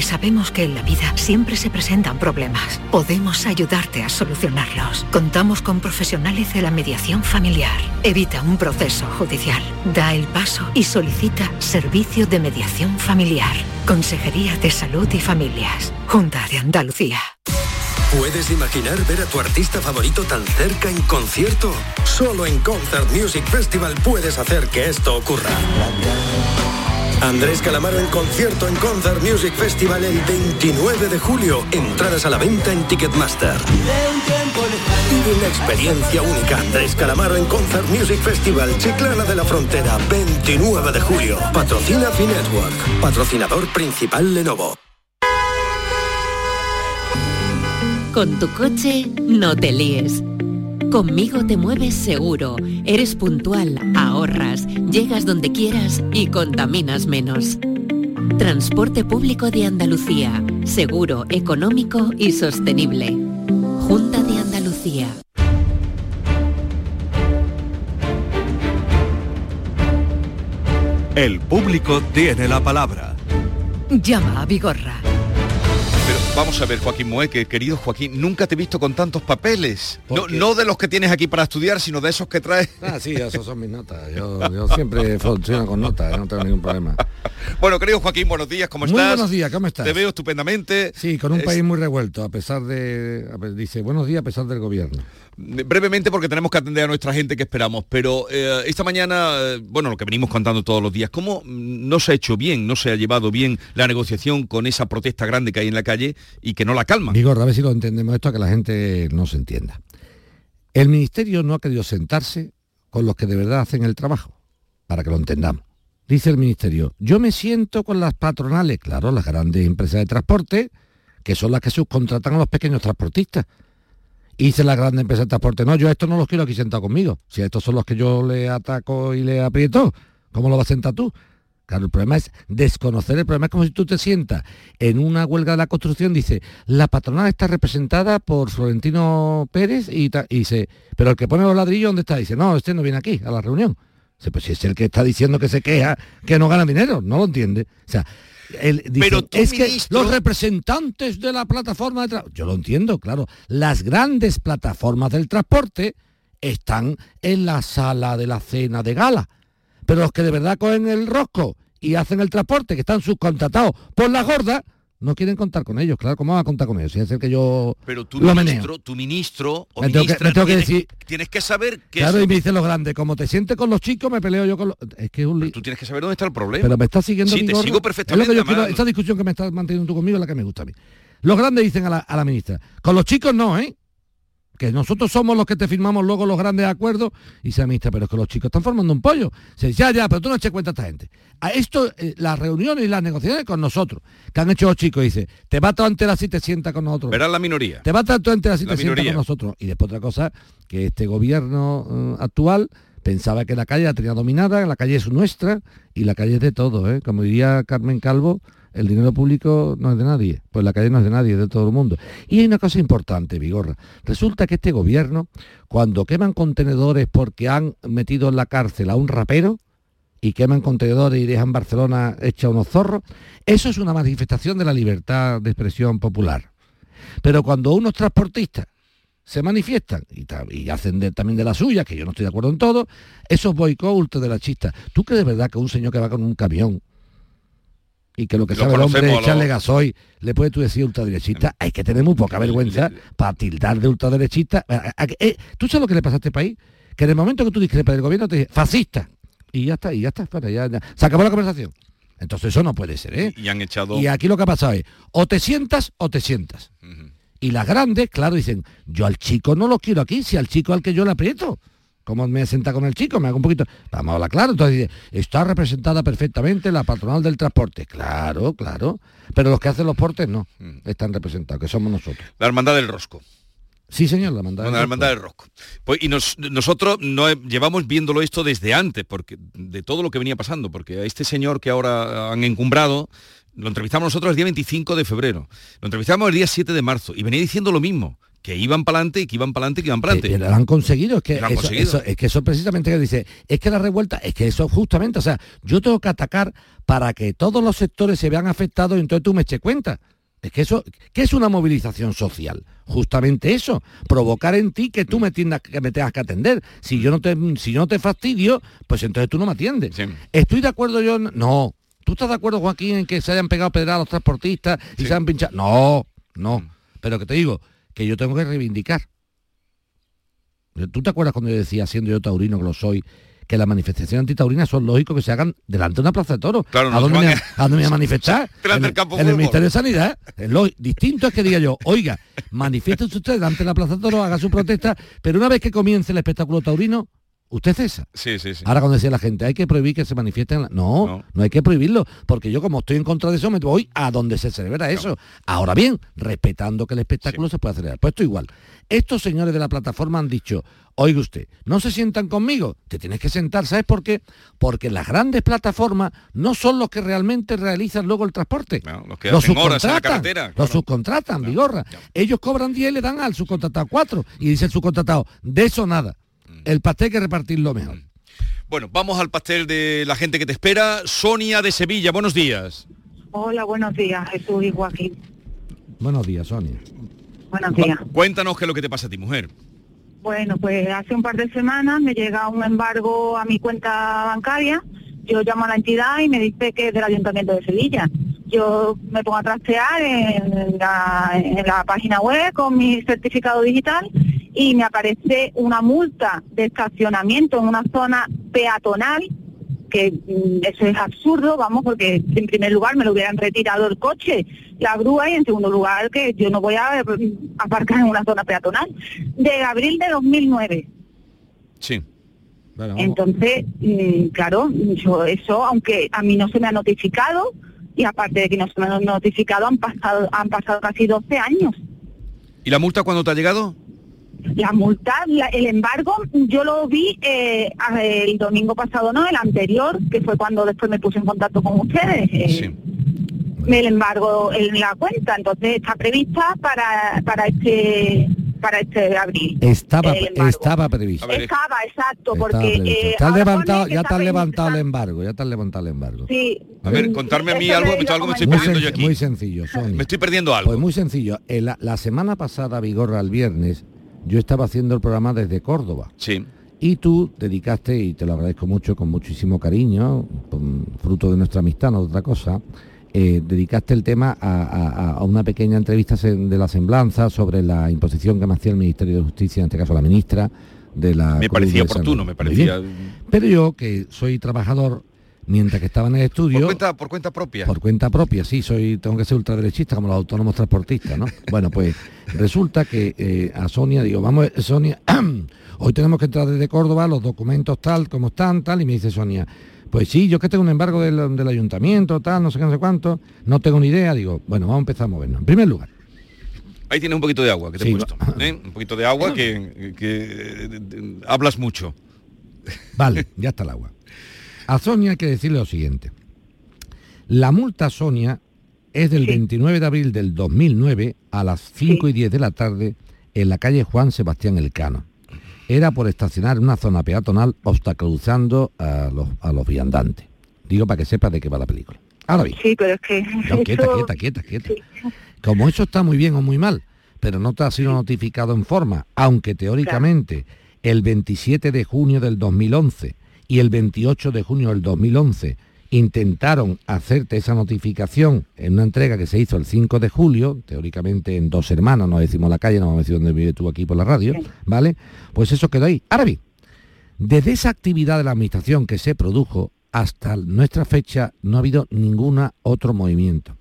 sabemos que en la vida siempre se presentan problemas. Podemos ayudarte a solucionarlos. Contamos con profesionales de la mediación familiar. Evita un proceso judicial. Da el paso y solicita servicio de mediación familiar. Consejería de Salud y Familias. Junta de Andalucía. ¿Puedes imaginar ver a tu artista favorito tan cerca en concierto? Solo en Concert Music Festival puedes hacer que esto ocurra. Andrés Calamaro en concierto en Concert Music Festival el 29 de julio. Entradas a la venta en Ticketmaster. Vive una experiencia única. Andrés Calamaro en Concert Music Festival, Chiclana de la Frontera, 29 de julio. Patrocina Finetwork. Patrocinador principal Lenovo. Con tu coche no te líes. Conmigo te mueves seguro, eres puntual, ahorras, llegas donde quieras y contaminas menos. Transporte público de Andalucía, seguro, económico y sostenible. Junta de Andalucía. El público tiene la palabra. Llama a Vigorra. Vamos a ver, Joaquín Moeque, querido Joaquín, nunca te he visto con tantos papeles. No, no de los que tienes aquí para estudiar, sino de esos que traes. Ah, sí, esos son mis notas. Yo, yo siempre funciono con notas, no tengo ningún problema. Bueno, querido Joaquín, buenos días, ¿cómo Muy estás? buenos días, ¿cómo estás? Te veo estupendamente. Sí, con un Es- país muy revuelto, a pesar de... a Dice, buenos días a pesar del gobierno. Brevemente porque tenemos que atender a nuestra gente que esperamos, pero eh, esta mañana, eh, bueno, lo que venimos contando todos los días, ¿cómo no se ha hecho bien, no se ha llevado bien la negociación con esa protesta grande que hay en la calle y que no la calma? Vigor, a ver si lo entendemos esto, a que la gente no se entienda. El ministerio no ha querido sentarse con los que de verdad hacen el trabajo, para que lo entendamos. Dice el ministerio, yo me siento con las patronales, claro, las grandes empresas de transporte, que son las que subcontratan a los pequeños transportistas. Y dice la gran empresa de transporte, no, yo a estos no los quiero aquí sentados conmigo. Si a estos son los que yo le ataco y le aprieto, ¿cómo lo vas a sentar tú? Claro, el problema es desconocer, el problema es como si tú te sientas en una huelga de la construcción, dice, la patronal está representada por Florentino Pérez y, y dice, pero el que pone los ladrillos, ¿dónde está? Dice, no, este no viene aquí, a la reunión. Dice, pues si es el que está diciendo que se queja, que no gana dinero, no lo entiende. O sea, Pero tú, es que los representantes de la plataforma de transporte, yo lo entiendo, claro, las grandes plataformas del transporte están en la sala de la cena de gala, pero los que de verdad cogen el rosco y hacen el transporte, que están subcontratados por la gorda, no quieren contar con ellos, claro, ¿cómo van a contar con ellos? Si es el que yo Pero tu lo ministro, tu ministro o Me tengo que- ministra me que tienes, decir- tienes que saber que Claro, es- y me dicen los grandes, como te sientes con los chicos, me peleo yo con los... Es que es un li- tú tienes que saber dónde está el problema. Pero me está siguiendo Sí, te sigo perfectamente. Es lo que yo además. quiero- esta discusión que me estás manteniendo tú conmigo es la que me gusta a mí. Los grandes dicen a la, a la ministra, con los chicos no, ¿eh? Que nosotros somos los que te firmamos luego los grandes acuerdos. Y dice la ministra, pero es que los chicos están formando un pollo. Se dice, ya, ya, pero tú no eches cuenta a esta gente. A esto, eh, las reuniones y las negociaciones con nosotros, que han hecho los chicos, dice, te vas tú entera si te sientas con nosotros. Verás la minoría. Te vas tú entera si La te minoría. con nosotros. Y después otra cosa, que este gobierno eh, actual pensaba que la calle la tenía dominada, la calle es nuestra y la calle es de todo, ¿eh? Como diría Carmen Calvo, el dinero público no es de nadie, pues la calle no es de nadie, es de todo el mundo. Y hay una cosa importante, Vigorra. Resulta que este gobierno, cuando queman contenedores porque han metido en la cárcel a un rapero, y queman contenedores y dejan Barcelona hecha unos zorros, eso es una manifestación de la libertad de expresión popular. Pero cuando unos transportistas se manifiestan y, hacen de- también de la suya, que yo no estoy de acuerdo en todo, esos boicot ultra de la chista. ¿Tú crees de verdad que un señor que va con un camión y que lo que Lo sabe el hombre es echarle lo- gasoil, le puedes tú decir ultraderechista, hay que tener muy poca vergüenza para tildar de ultraderechista. Eh, ¿Tú sabes lo que le pasa a este país? Que en el momento que tú discrepas del gobierno te dice fascista. Y ya está, y ya está, para, ya, ya. se acabó la conversación. Entonces eso no puede ser, ¿eh? Y han echado... Y aquí lo que ha pasado es, o te sientas o te sientas. Y las grandes, claro, dicen, yo al chico no lo quiero aquí, si al chico al que yo le aprieto. ¿Cómo me senta con el chico? Me hago un poquito... Vamos a hablar claro. Entonces dice, está representada perfectamente la patronal del transporte. Claro, claro. Pero los que hacen los portes no. Están representados, que somos nosotros. La hermandad del rosco. Sí, señor, la mandada. Bueno, la hermandad del rosco. Pues, y nos- nosotros no he- llevamos viéndolo esto desde antes, porque de todo lo que venía pasando, porque a este señor que ahora han encumbrado, lo entrevistamos nosotros el día 25 de febrero, lo entrevistamos el día 7 de marzo, y venía diciendo lo mismo, que iban para adelante y que iban para adelante y que iban para adelante. lo han conseguido, es que eso, conseguido. eso- es que eso precisamente que dice, es que la revuelta, es que eso justamente, o sea, yo tengo que atacar para que todos los sectores se vean afectados y entonces tú me eches cuenta. Es que eso, ¿qué es una movilización social? Justamente eso, provocar en ti que tú me tengas que me tengas que atender. Si yo no te, si yo no te fastidio, pues entonces tú no me atiendes. ¿Estoy de acuerdo yo? No. ¿Tú estás de acuerdo, Joaquín, en que se hayan pegado pedras a los transportistas y se han pinchado? No, no. Pero que te digo, que yo tengo que reivindicar. ¿Tú te acuerdas cuando yo decía, siendo yo taurino que lo soy, que las manifestaciones antitaurinas son lógicos que se hagan delante de una plaza de toros? Claro, ¿A, no dónde se me, van a dónde me voy a manifestar? En, el- campo en el fútbol. Ministerio de Sanidad. Lo- distinto es que diga yo, oiga, manifiéstese usted delante de la plaza de toros, haga su protesta, pero una vez que comience el espectáculo taurino, usted cesa. Sí, sí, sí. Ahora cuando decía la gente, hay que prohibir que se manifiesten... la-". No, no, hay que prohibirlo, porque yo como estoy en contra de eso, me voy a donde se celebra eso. Ahora bien, respetando que el espectáculo se pueda celebrar. Pues esto igual. Estos señores de la plataforma han dicho, oiga usted, no se sientan conmigo, te tienes que sentar, ¿sabes por qué? Porque las grandes plataformas no son los que realmente realizan luego el transporte. los que hacen horas en la subcontratan, carretera, Los subcontratan, Vigorra. Ellos cobran 10 y le dan al subcontratado 4. Y dice el subcontratado, de eso nada. El pastel hay que repartirlo mejor. Bueno, vamos al pastel de la gente que te espera. Sonia de Sevilla, buenos días. Hola, buenos días, Jesús y Joaquín. Buenos días, Sonia. Buenos días. Cuéntanos qué es lo que te pasa a ti, mujer. Bueno, pues hace un par de semanas me llega un embargo a mi cuenta bancaria. Yo llamo a la entidad y me dice que es del Ayuntamiento de Sevilla. Yo me pongo a trastear en la, en la página web con mi certificado digital y me aparece una multa de estacionamiento en una zona peatonal que mm, eso es absurdo, vamos, porque en primer lugar me lo hubieran retirado el coche, la grúa, y en segundo lugar que yo no voy a eh, aparcar en una zona peatonal. De abril de 2009. Sí. Entonces, mm, claro, yo eso, aunque a mí no se me ha notificado, y aparte de que no se me ha notificado, han pasado, han pasado casi 12 años. ¿Y la multa cuándo te ha llegado? La multa, la- el embargo, yo lo vi eh, el domingo pasado, no, el anterior, que fue cuando después me puse en contacto con ustedes. eh, El embargo en la cuenta, entonces está prevista para, para este para este abril. Estaba, estaba previsto. Estaba, exacto, Estaba porque previsto. eh, Te has levantado, ya está te levantado el embargo, ya te has levantado el embargo. Sí. A ver, contarme a mí algo, me algo me estoy Muy, perdiendo yo aquí. muy sencillo, Sonia. Me estoy perdiendo algo. Pues muy sencillo. En la, la semana pasada, Vigorra, el viernes, yo estaba haciendo el programa desde Córdoba. Sí. Y tú dedicaste, y te lo agradezco mucho, con muchísimo cariño, con- fruto de nuestra amistad, no de otra cosa, eh, dedicaste el tema a, a- a una pequeña entrevista de la semblanza sobre la imposición que me hacía el Ministerio de Justicia, en este caso la ministra de la... Me Cruz parecía oportuno, me parecía... Pero yo, que soy trabajador, mientras que estaba en el estudio... Por cuenta, por cuenta propia. Por cuenta propia, sí, soy, tengo que ser ultraderechista como los autónomos transportistas, ¿no? bueno, pues resulta que eh, a Sonia digo, vamos, Sonia, hoy tenemos que entrar desde Córdoba, los documentos tal, como están, tal, y me dice Sonia, pues sí, yo que tengo un embargo del, del ayuntamiento, tal, no sé qué, no sé cuánto, no tengo ni idea, digo, bueno, vamos a empezar a movernos. En primer lugar, Ahí tienes un poquito de agua que te Sí, he puesto. ¿eh? Un poquito de agua que, que, eh, hablas mucho. Vale, ya está el agua. A Sonia hay que decirle lo siguiente. La multa, Sonia, es del 29 de abril del 2009 a las 5 y 10 de la tarde en la calle Juan Sebastián Elcano. Era por estacionar en una zona peatonal obstaculizando a los, a los viandantes. Digo para que sepas de qué va la película. Ahora bien, Sí, pero es que... no, quieta, eso- quieta, quieta, quieta. Como eso está muy bien o muy mal, pero no te ha sido notificado en forma, aunque teóricamente el 27 de junio del 2011 y el 28 de junio del 2011 intentaron hacerte esa notificación en una entrega que se hizo el 5 de julio, teóricamente en dos hermanos, no decimos la calle, no vamos a decir dónde vive tú aquí por la radio, ¿vale? Pues eso quedó ahí. Ahora bien, desde esa actividad de la administración que se produjo hasta nuestra fecha no ha habido ningún otro movimiento.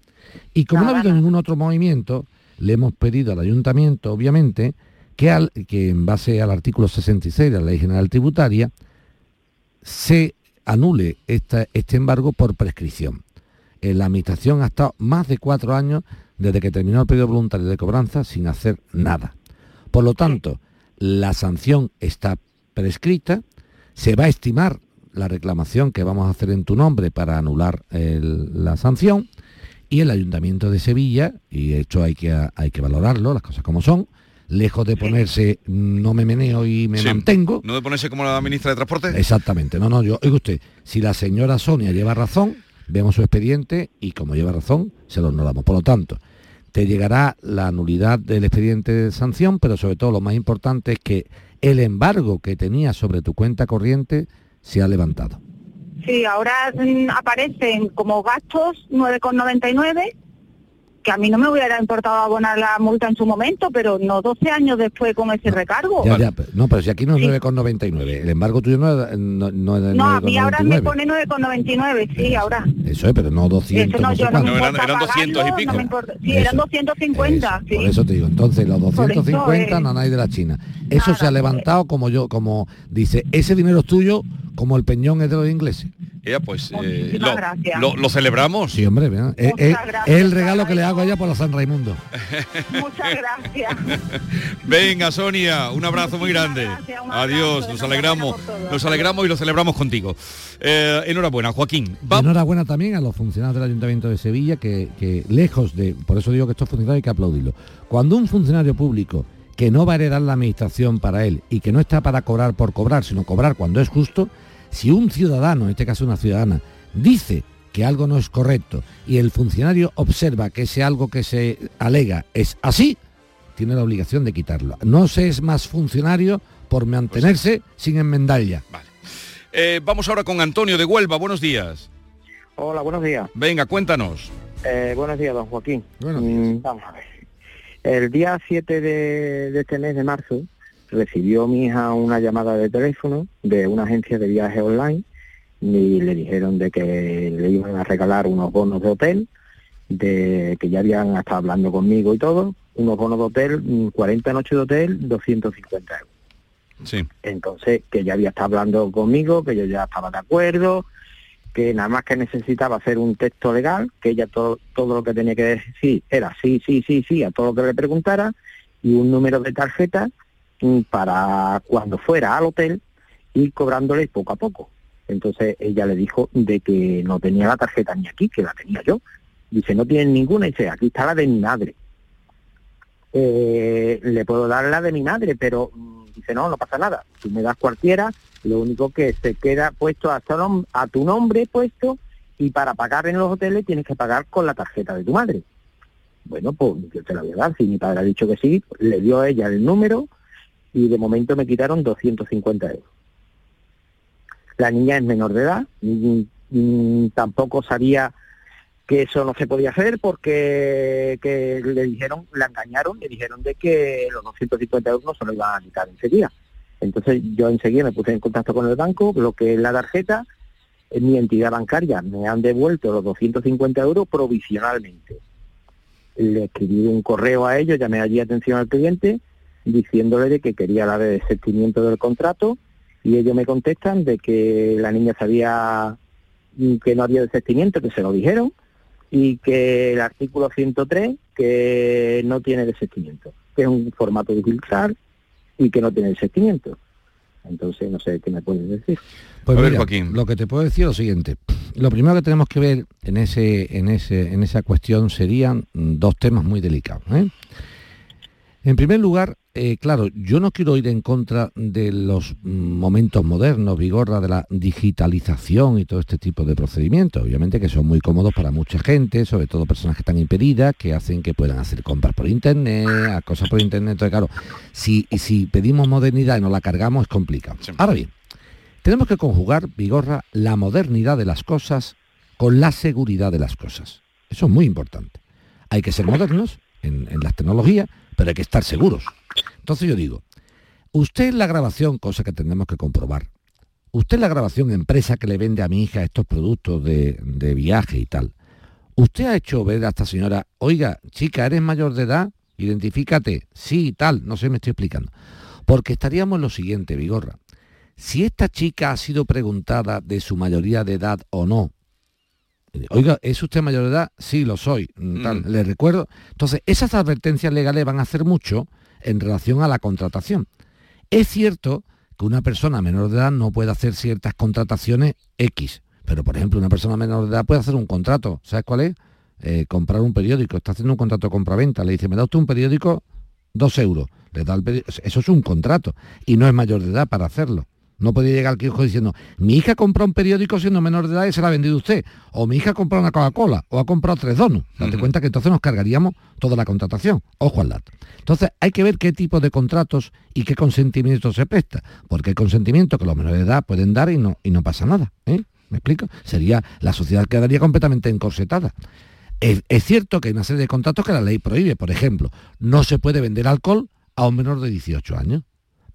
Y como no ha habido ningún otro movimiento, le hemos pedido al ayuntamiento, obviamente, que, al, que en base al artículo 66 de la Ley General Tributaria, se anule este embargo por prescripción. En la administración ha estado más de cuatro años desde que terminó el periodo voluntario de cobranza sin hacer nada. Por lo tanto, la sanción está prescrita, se va a estimar la reclamación que vamos a hacer en tu nombre para anular la sanción y el Ayuntamiento de Sevilla, y esto hay que, hay que valorarlo, las cosas como son, lejos de ponerse no me meneo y me mantengo. ¿No de ponerse como la ministra de Transporte? Exactamente, no, no, yo, oiga usted, si la señora Sonia lleva razón, vemos su expediente y como lleva razón, se lo honoramos. Por lo tanto, te llegará la nulidad del expediente de sanción, pero sobre todo lo más importante es que el embargo que tenía sobre tu cuenta corriente se ha levantado. Sí, ahora mm, aparecen como gastos 9,99 que a mí no me hubiera importado abonar la multa en su momento, pero no 12 años después con ese recargo. no, pero si aquí no es 9,99, el embargo tuyo no, es no, no No, a mí ahora me pone 9,99, sí, ahora. Eso es, pero no 200. no, yo no, me eran, eran 200 y pico. sí, eran 250. sí. Por eso te digo, entonces los 250 no hay de la China. Eso se ha levantado como yo, como dice, ese dinero es tuyo como el peñón es de los ingleses. Ella, pues eh, lo, lo, celebramos. Sí, hombre, es, es, el regalo que le hago a ella por la San Raimundo. Muchas gracias. Venga, Sonia, un abrazo muy grande. Adiós, nos alegramos. Nos alegramos y lo celebramos contigo. Eh, enhorabuena, Joaquín. Enhorabuena también a los funcionarios del Ayuntamiento de Sevilla, que, que lejos de, por eso digo que estos funcionarios hay que aplaudirlo. Cuando un funcionario público que no va a heredar la administración para él y que no está para cobrar por cobrar, sino cobrar cuando es justo, si un ciudadano, en este caso una ciudadana, dice que algo no es correcto y el funcionario observa que ese algo que se alega es así, tiene la obligación de quitarlo. No se es más funcionario por mantenerse sin enmendar ya. Vale. Eh, vamos ahora con Antonio de Huelva. Buenos días. Hola, buenos días. Venga, cuéntanos. Eh, buenos días, don Joaquín. Mm, vamos a ver. El día 7 de, de este mes de marzo recibió mi hija una llamada de teléfono de una agencia de viaje online y le dijeron de que le iban a regalar unos bonos de hotel, de que ya habían estado hablando conmigo y todo, unos bonos de hotel, 40 noches de hotel, 250 euros. Sí. Entonces, que ya había estado hablando conmigo, que yo ya estaba de acuerdo, que nada más que necesitaba hacer un texto legal, que ella todo, todo lo que tenía que decir era sí, sí, sí, sí, a todo lo que le preguntara, y un número de tarjeta para cuando fuera al hotel y cobrándole poco a poco. Entonces ella le dijo de que no tenía la tarjeta ni aquí, que la tenía yo. Dice, no tiene ninguna, dice, aquí está la de mi madre. Eh, le puedo dar la de mi madre, pero mm, dice, no, no pasa nada. Si me das cualquiera, lo único que se queda puesto a a tu nombre puesto y para pagar en los hoteles tienes que pagar con la tarjeta de tu madre. Bueno, pues yo te la voy a dar. Si mi padre ha dicho que sí, le dio a ella el número, y de momento me quitaron 250 euros. La niña es menor de edad, tampoco sabía que eso no se podía hacer porque que le dijeron, la engañaron, le dijeron de que los 250 euros no se lo iban a quitar enseguida. Entonces yo enseguida me puse en contacto con el banco, bloqueé la tarjeta, mi entidad bancaria me han devuelto los 250 euros provisionalmente. Le escribí un correo a ellos, llamé allí atención al cliente, diciéndole que quería la de desestimiento del contrato y ellos me contestan de que la niña sabía que no había desestimiento, que se lo dijeron, y que el artículo 103 que no tiene desestimiento, que es un formato digital y que no tiene desestimiento. Entonces, no sé qué me puedes decir. Pues lo que te puedo decir es lo siguiente. Lo primero que tenemos que ver en, ese, en, ese, en esa cuestión serían dos temas muy delicados. ¿eh? En primer lugar, eh, claro, yo no quiero ir en contra de los momentos modernos, Vigorra, de la digitalización y todo este tipo de procedimientos. Obviamente que son muy cómodos para mucha gente, sobre todo personas que están impedidas, que hacen que puedan hacer compras por internet, cosas por internet. Entonces, claro, si, si pedimos modernidad y nos la cargamos es complicado. Ahora bien, tenemos que conjugar, Vigorra, la modernidad de las cosas con la seguridad de las cosas. Eso es muy importante. Hay que ser modernos en, en las tecnologías, pero hay que estar seguros. Entonces yo digo, usted en la grabación, cosa que tenemos que comprobar, usted en la grabación empresa que le vende a mi hija estos productos de, de viaje y tal, usted ha hecho ver a esta señora, oiga, chica, ¿eres mayor de edad? Identifícate, sí, tal, no sé, me estoy explicando. Porque estaríamos en lo siguiente, Vigorra. Si esta chica ha sido preguntada de su mayoría de edad o no, oiga, ¿es usted mayor de edad? Sí, lo soy. mm, tal, Le recuerdo. Entonces, esas advertencias legales van a hacer mucho en relación a la contratación. Es cierto que una persona menor de edad no puede hacer ciertas contrataciones X, pero por ejemplo una persona menor de edad puede hacer un contrato. ¿Sabes cuál es? Eh, comprar un periódico. Está haciendo un contrato de compra-venta. Le dice, me da usted un periódico, dos euros. Le da el peri- Eso es un contrato y no es mayor de edad para hacerlo. No podía llegar al kiosco diciendo, mi hija compró un periódico siendo menor de edad y se la ha vendido usted. O mi hija ha comprado una Coca-Cola o ha comprado tres donuts. Date cuenta que entonces nos cargaríamos toda la contratación. Ojo al dato. Entonces hay que ver qué tipo de contratos y qué consentimiento se presta. Porque hay consentimiento que los menores de edad pueden dar y no, y no pasa nada. ¿eh? ¿Me explico? Sería, la sociedad quedaría completamente encorsetada. Es, es cierto que hay una serie de contratos que la ley prohíbe. Por ejemplo, no se puede vender alcohol a un menor de 18 años.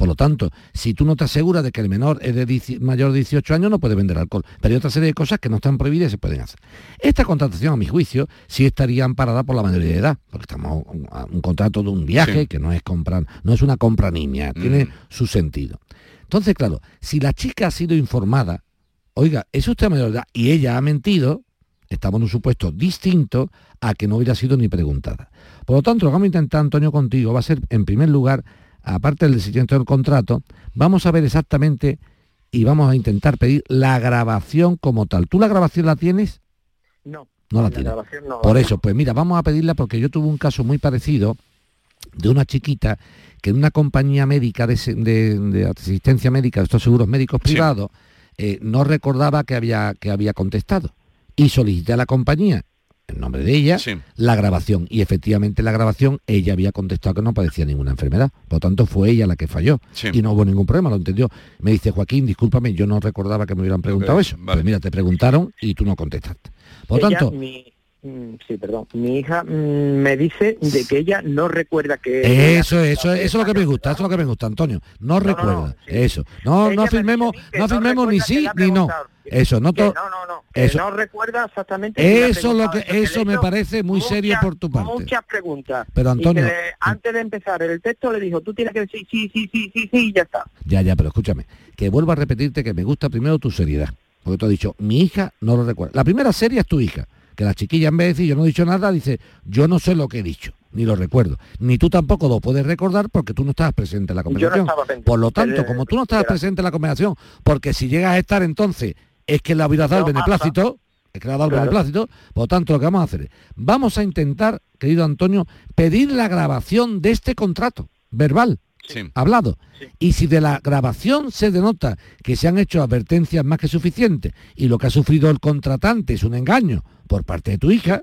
Por lo tanto, si tú no te aseguras de que el menor es de 10 mayor de 18 años, no puede vender alcohol. Pero hay otra serie de cosas que no están prohibidas y se pueden hacer. Esta contratación, a mi juicio, sí estaría amparada por la mayoría de edad, porque estamos un, un contrato de un viaje Sí. que no es comprar, no es una compra nimia, tiene su sentido. Entonces, claro, si la chica ha sido informada, oiga, es usted mayor de edad y ella ha mentido, estamos en un supuesto distinto a que no hubiera sido ni preguntada. Por lo tanto, lo que vamos a intentar, Antonio, contigo va a ser, en primer lugar, aparte del siguiente del contrato, vamos a ver exactamente y vamos a intentar pedir la grabación como tal. ¿Tú la grabación la tienes? No. No la la tienes. no. Por eso, pues mira, vamos a pedirla porque yo tuve un caso muy parecido de una chiquita que en una compañía médica de, se- de- de asistencia médica, de estos seguros médicos privados, eh, no recordaba que había, que había contestado. Y solicité a la compañía, en nombre de ella, la grabación. Y efectivamente la grabación, ella había contestado que no padecía ninguna enfermedad. Por lo tanto, fue ella la que falló. Sí. Y no hubo ningún problema, lo entendió. Me dice, Joaquín, discúlpame, yo no recordaba que me hubieran preguntado eso. Pues mira, te preguntaron y tú no contestaste. Por lo tanto, mi- mm, sí, perdón. Mi hija mm, me dice de que ella no recuerda que... Eso, eso, eso es lo que me gusta, eso es lo que me gusta, Antonio. No, recuerda, eso. No, no afirmemos, no afirmemos ni sí ni no. Eso, no to- no, no, no, Eso, no recuerda exactamente. eso lo que, preguntado eso me parece muy serio por tu parte. Muchas preguntas. Pero, Y Antonio- le- antes de empezar el texto le dijo, tú tienes que decir sí, sí, sí, sí, sí, y ya está. Ya, ya, pero escúchame, que vuelvo a repetirte que me gusta primero tu seriedad. Porque tú has dicho, mi hija no lo recuerda. La primera serie es tu hija, que la chiquilla en vez de decir yo no he dicho nada, dice, yo no sé lo que he dicho, ni lo recuerdo. Ni tú tampoco lo puedes recordar porque tú no estabas presente en la Yo no conversación. estaba Por lo tanto, como tú no estabas presente en la conversación, porque si llegas a estar entonces, es que le hubieras dado No el beneplácito, es que le has dado el Claro. beneplácito, por lo tanto lo que vamos a hacer es, vamos a intentar, querido Antonio, pedir la grabación de este contrato verbal hablado. Y si de la grabación se denota que se han hecho advertencias más que suficientes y lo que ha sufrido el contratante es un engaño por parte de tu hija,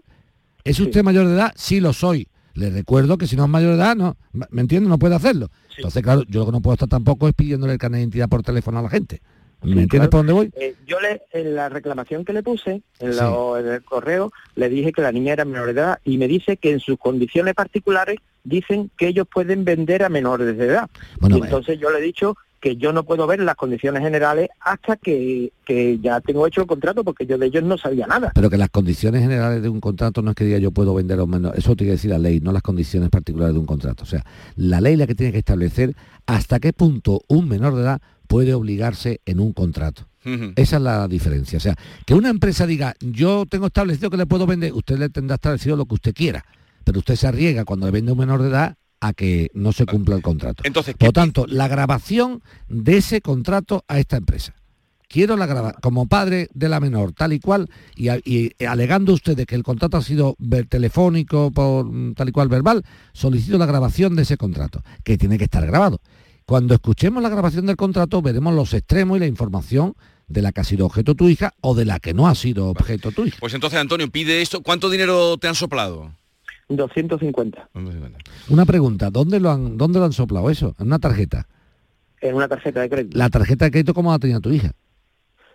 ¿es usted mayor de edad? Sí lo soy. Le recuerdo que si no es mayor de edad, no, ¿me entiende? No puede hacerlo. Entonces, claro, yo lo que no puedo estar tampoco es pidiéndole el carnet de identidad por teléfono a la gente. ¿Me Sí, entiendes claro. por dónde voy? Eh, yo le, en la reclamación que le puse, en, Sí. la- en el correo, le dije que la niña era menor de edad y me dice que en sus condiciones particulares dicen que ellos pueden vender a menores de edad. Bueno, y entonces yo le he dicho que yo no puedo ver las condiciones generales hasta que, que ya tengo hecho el contrato porque yo de ellos no sabía nada. Pero que las condiciones generales de un contrato no es que diga yo puedo vender o menos, eso tiene que decir la ley, no las condiciones particulares de un contrato. O sea, la ley la que tiene que establecer hasta qué punto un menor de edad puede obligarse en un contrato. Esa es la diferencia. O sea, que una empresa diga, yo tengo establecido que le puedo vender, usted le tendrá establecido lo que usted quiera, pero usted se arriesga cuando le vende a un menor de edad a que no se cumpla el contrato. Entonces, Por tanto, la grabación de ese contrato a esta empresa. Quiero la graba como padre de la menor, tal y cual, y, alegando usted de que el contrato ha sido telefónico, por mm, tal y cual verbal, solicito la grabación de ese contrato, que tiene que estar grabado. Cuando escuchemos la grabación del contrato, veremos los extremos y la información de la que ha sido objeto tu hija o de la que no ha sido objeto tu hija. Pues entonces, Antonio, pide esto. ¿Cuánto dinero te han soplado? 250 Una pregunta, ¿dónde lo han, dónde lo han soplado eso? En una tarjeta. en una tarjeta de crédito. La tarjeta de crédito, ¿cómo la tenía tu hija?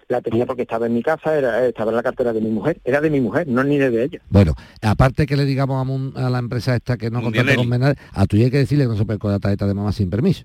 la tenía porque estaba en mi casa, era, estaba en la cartera de mi mujer, era de mi mujer, no ni de ella. Bueno, aparte que le digamos a, la empresa esta que no contrata con menores, a tu hay que decirle que no se puede con la tarjeta de mamá sin permiso.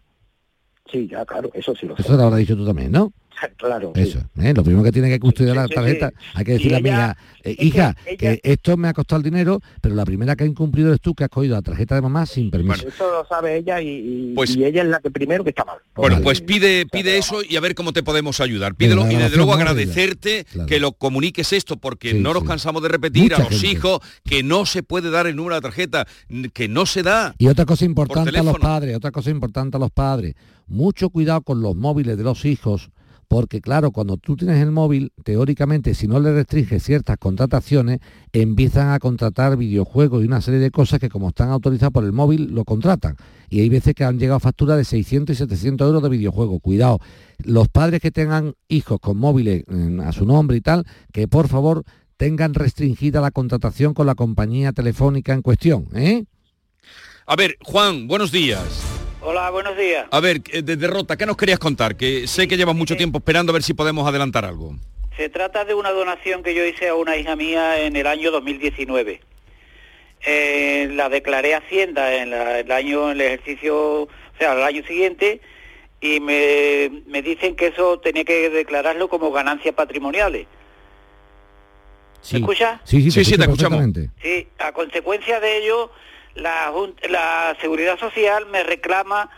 Sí, ya, claro, eso sí lo sé. Eso te lo habrás dicho tú también, ¿no? Claro. Eso, ¿eh? lo primero que tiene que custodiar la tarjeta, sí. hay que decirle a mi ella- hija, eh, hija, que esto me ha costado el dinero, pero la primera que ha incumplido eres tú, que has cogido la tarjeta de mamá sin permiso. Eso lo sabe ella y, y- Pues- y ella es la que primero que está mal. Bueno, pues pide, pide eso y a ver cómo te podemos ayudar. Pídelo y desde luego agradecerte claro. que lo comuniques esto, porque Sí, no nos sí. cansamos de repetir Mucha a los gente. hijos que no se puede dar el número de la tarjeta, que no se da. Y otra cosa importante a los padres, otra cosa importante a los padres, mucho cuidado con los móviles de los hijos, porque claro, cuando tú tienes el móvil, teóricamente, si no le restringes ciertas contrataciones, empiezan a contratar videojuegos y una serie de cosas que como están autorizadas por el móvil, lo contratan. Y hay veces que han llegado facturas de 600 y 700 euros de videojuegos. Cuidado, los padres que tengan hijos con móviles mm, a su nombre y tal, que por favor tengan restringida la contratación con la compañía telefónica en cuestión, ¿eh? A ver, Juan, buenos días. Hola, buenos días. A ver, eh, de derrota, ¿qué nos querías contar? Que sé que llevas mucho tiempo esperando a ver si podemos adelantar algo. Se trata de una donación que yo hice a una hija mía en el año 2019. Eh, la declaré a Hacienda en la- el año, en el ejercicio, o sea, el año siguiente, y me, me dicen que eso tenía que declararlo como ganancias patrimoniales. Sí. escucha? Sí, sí, Sí, sí, te escuchamos. Sí, a consecuencia de ello, la, la Seguridad Social me reclama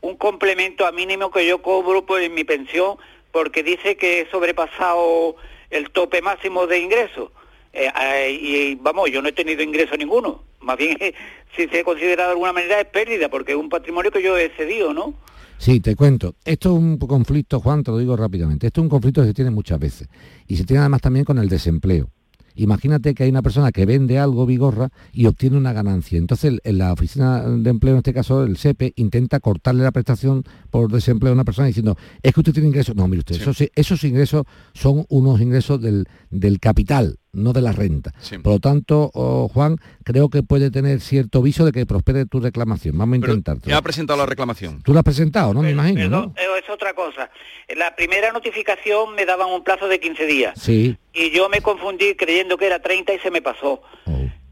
un complemento a mínimo que yo cobro por mi pensión porque dice que he sobrepasado el tope máximo de ingresos. Eh, eh, y vamos, yo no he tenido ingreso ninguno. Más bien, si se considera de alguna manera es pérdida porque es un patrimonio que yo he cedido, ¿no? Sí, te cuento. Esto es un conflicto, Juan, te lo digo rápidamente. Esto es un conflicto que se tiene muchas veces. Y se tiene además también con el desempleo. Imagínate que hay una persona que vende algo vigorra y obtiene una ganancia. Entonces, en la oficina de empleo, en este caso el SEPE, intenta cortarle la prestación por desempleo a una persona diciendo, es que usted tiene ingresos. No, mire usted, esos, esos ingresos son unos ingresos del, del capital, no de la renta. Por lo tanto, oh, Juan, creo que puede tener cierto viso de que prospere tu reclamación. Vamos a intentar. Ya ha presentado la reclamación. Tú lo has presentado, ¿no? Me imagino, ¿no? Eh, es otra cosa. La primera notificación me daban un plazo de 15 días. Sí. y yo me confundí creyendo que era 30 y se me pasó.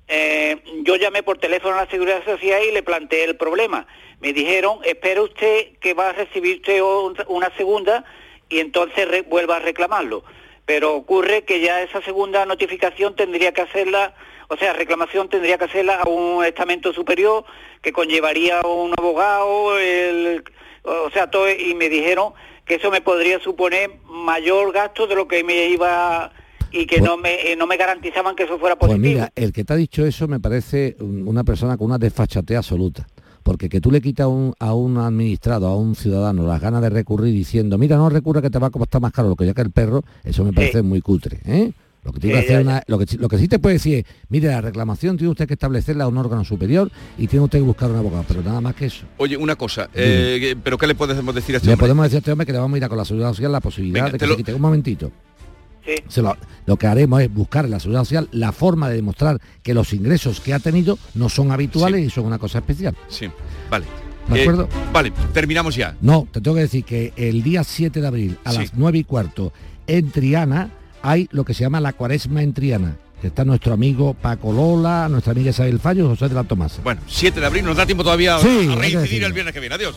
Eh, yo llamé por teléfono a la Seguridad Social y le planteé el problema. Me dijeron, espere usted que va a recibir usted un- una segunda y entonces re- vuelva a reclamarlo. Pero ocurre que ya esa segunda notificación tendría que hacerla, o sea, reclamación tendría que hacerla a un estamento superior que conllevaría un abogado, el, o sea, todo, y me dijeron que eso me podría suponer mayor gasto de lo que me iba y que no me eh, no me garantizaban que eso fuera Pues positivo. mira, el que te ha dicho eso me parece un- una persona con una desfachatez absoluta. Porque que tú le quitas a un, a un administrado, a un ciudadano, las ganas de recurrir diciendo, mira, no recurra que te va a costar más caro lo que ya que el perro, eso me parece muy cutre. ¿eh? Lo que, tiene que Sí, hacer una- lo, que, lo que sí te puede decir es, mire, la reclamación tiene usted que establecerla a un órgano superior y tiene usted que buscar un abogado, pero nada más que eso. Oye, una cosa, eh, ¿pero qué le podemos decir a este Le hombre? podemos decir a este hombre que le vamos a ir a con la seguridad social la posibilidad Venga, de te que lo- se quite. Un momentito. Se lo, lo que haremos es buscar en la seguridad social la forma de demostrar que los ingresos que ha tenido no son habituales y son una cosa especial. Sí, vale. ¿De Eh, acuerdo? vale, terminamos ya. No, te tengo que decir que el día 7 de abril a Sí. las 9 y cuarto en Triana hay lo que se llama la cuaresma en Triana. que Está nuestro amigo Paco Lola, nuestra amiga Isabel Fallo, José de la Tomasa. Bueno, 7 de abril, nos da tiempo todavía Sí, a reincidir el viernes que viene. Adiós.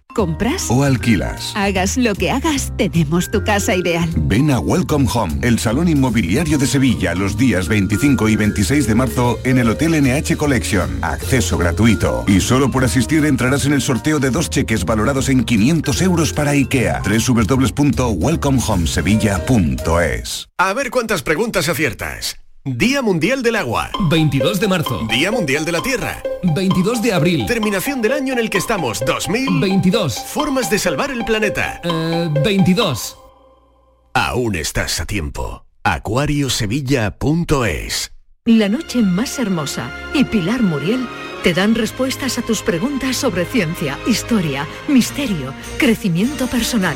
¿Compras? o alquilas. Hagas lo que hagas, tenemos tu casa ideal. Ven a Welcome Home, el salón inmobiliario de Sevilla, los días 25 y 26 de marzo en el Hotel NH Collection. Acceso gratuito. Y solo por asistir entrarás en el sorteo de dos cheques valorados en 500 euros para IKEA. www.welcomehomesevilla.es A ver cuántas preguntas aciertas. Día Mundial del Agua. 22 de marzo. Día Mundial de la Tierra. 22 de abril. Terminación del año en el que estamos. 2022. Formas de salvar el planeta. 22. Aún estás a tiempo. Acuariosevilla.es La noche más hermosa y Pilar Muriel te dan respuestas a tus preguntas sobre ciencia, historia, misterio, crecimiento personal,